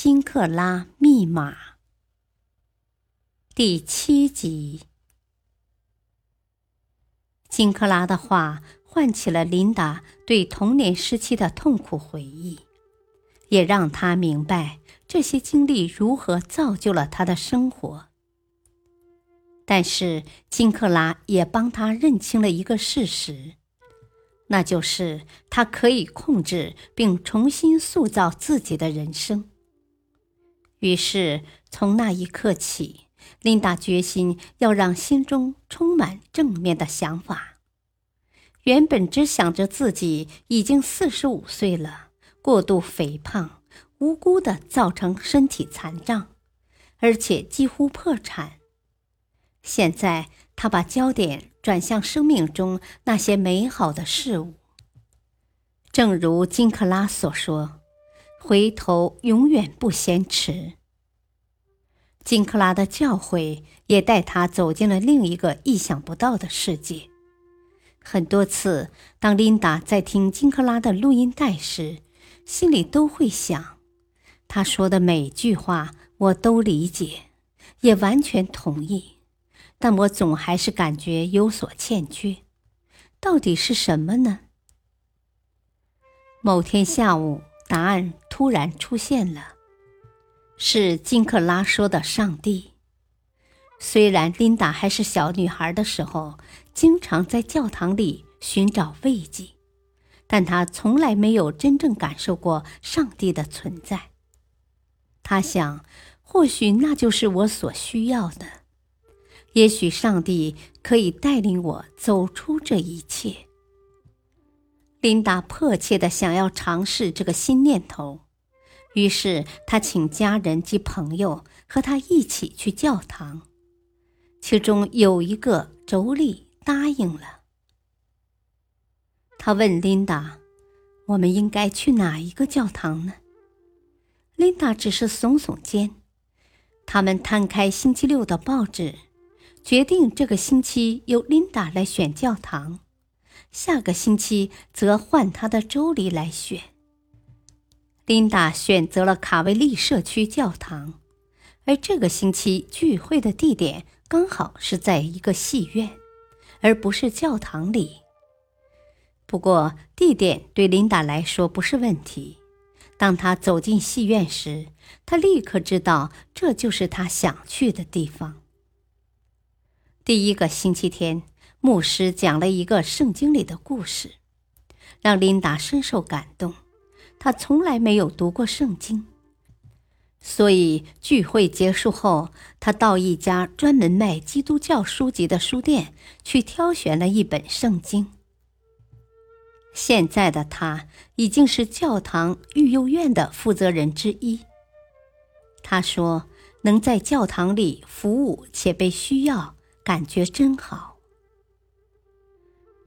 金克拉密码。第七集，金克拉的话唤起了琳达对童年时期的痛苦回忆，也让她明白这些经历如何造就了她的生活。但是，金克拉也帮他认清了一个事实。那就是他可以控制并重新塑造自己的人生。于是，从那一刻起，琳达决心要让心中充满正面的想法。原本只想着自己已经四十五岁了，过度肥胖，无辜的造成身体残障，而且几乎破产。现在，他把焦点。转向生命中那些美好的事物。正如金克拉所说：“回头永远不嫌迟。”金克拉的教诲也带他走进了另一个意想不到的世界。很多次，当琳达在听金克拉的录音带时，心里都会想：他说的每句话我都理解，也完全同意。但我总还是感觉有所欠缺，到底是什么呢？某天下午，答案突然出现了，是金克拉说的“上帝”。虽然琳达还是小女孩的时候，经常在教堂里寻找慰藉，但她从来没有真正感受过上帝的存在。她想，或许那就是我所需要的。也许上帝可以带领我走出这一切。琳达迫切的想要尝试这个新念头，于是她请家人及朋友和她一起去教堂。其中有一个妯娌答应了。他问琳达：“我们应该去哪一个教堂呢？”琳达只是耸耸肩。他们摊开星期六的报纸。决定这个星期由琳达来选教堂，下个星期则换他的妯娌来选。琳达选择了卡维利社区教堂，而这个星期聚会的地点刚好是在一个戏院，而不是教堂里。不过，地点对琳达来说不是问题。当她走进戏院时，她立刻知道这就是她想去的地方。第一个星期天，牧师讲了一个圣经里的故事，让琳达深受感动。她从来没有读过圣经，所以聚会结束后，她到一家专门卖基督教书籍的书店去挑选了一本圣经。现在的她已经是教堂育幼院的负责人之一。她说：“能在教堂里服务且被需要。”感觉真好。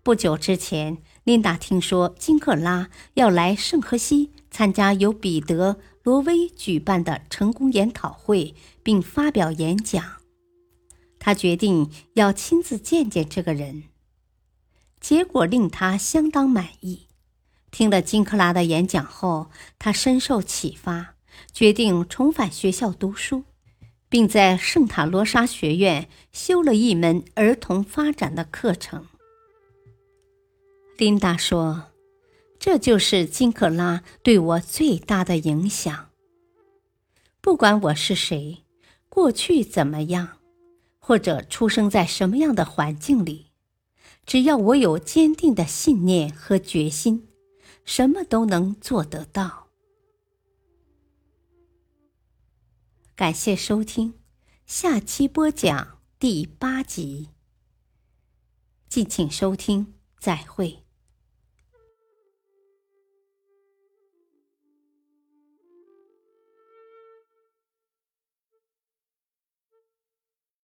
不久之前，琳达听说金克拉要来圣荷西参加由彼得·罗威举办的成功研讨会，并发表演讲。他决定要亲自见见这个人，结果令他相当满意。听了金克拉的演讲后，他深受启发，决定重返学校读书。并在圣塔罗莎学院修了一门儿童发展的课程。琳达说：“这就是金克拉对我最大的影响。不管我是谁，过去怎么样，或者出生在什么样的环境里，只要我有坚定的信念和决心，什么都能做得到。”感谢收听，下期播讲第八集。敬请收听，再会。